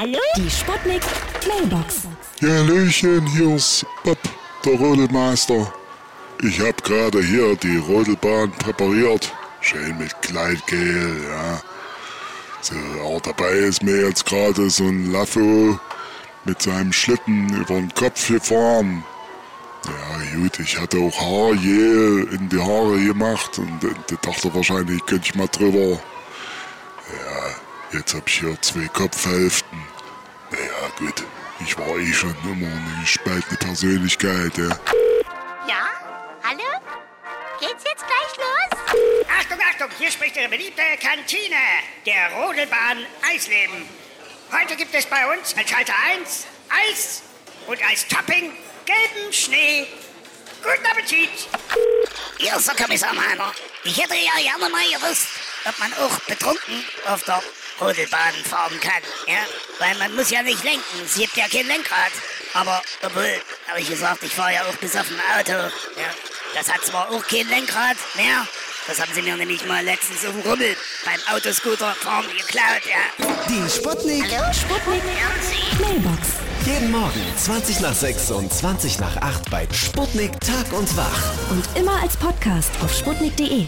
Hallo? Die Sputnik Mailbox. Ja, Hallöchen, hier ist Bob, der Rodelmeister. Ich hab gerade hier die Rodelbahn präpariert. Schön mit Gleitgel, ja. So, aber dabei ist mir jetzt gerade so ein Laffo mit seinem Schlitten über den Kopf gefahren. Ja, gut, ich hatte auch Haargel in die Haare gemacht und, und dachte wahrscheinlich, könnte ich mal drüber. Ja, jetzt hab ich hier zwei Kopfhälften. Naja, gut, ich war eh schon immer eine gespaltene Persönlichkeit, ja. Ja? Hallo? Geht's jetzt gleich los? Achtung, Achtung, hier spricht Ihre beliebte Kantine, der Rodelbahn Eisleben. Heute gibt es bei uns an Schalter 1 Eis und als Topping gelben Schnee. Guten Appetit! Ja, so Kommissar Meiner. Ich hätte ja gerne mal gewusst, ob man auch betrunken auf der Rodelbahn fahren kann. Ja? Weil man muss ja nicht lenken, es gibt ja kein Lenkrad. Aber, obwohl, habe ich gesagt, ich fahre ja auch besoffen Auto. Ja? Das hat zwar auch kein Lenkrad mehr, das haben sie mir nämlich mal letztens auf dem Rummel beim Autoscooter fahren geklaut, ja. Die Sputnik. Hallo? Sputnik Mailbox. Jeden Morgen 20 nach 6 und 20 nach 8 bei Sputnik Tag und Wach. Und immer als Podcast auf sputnik.de.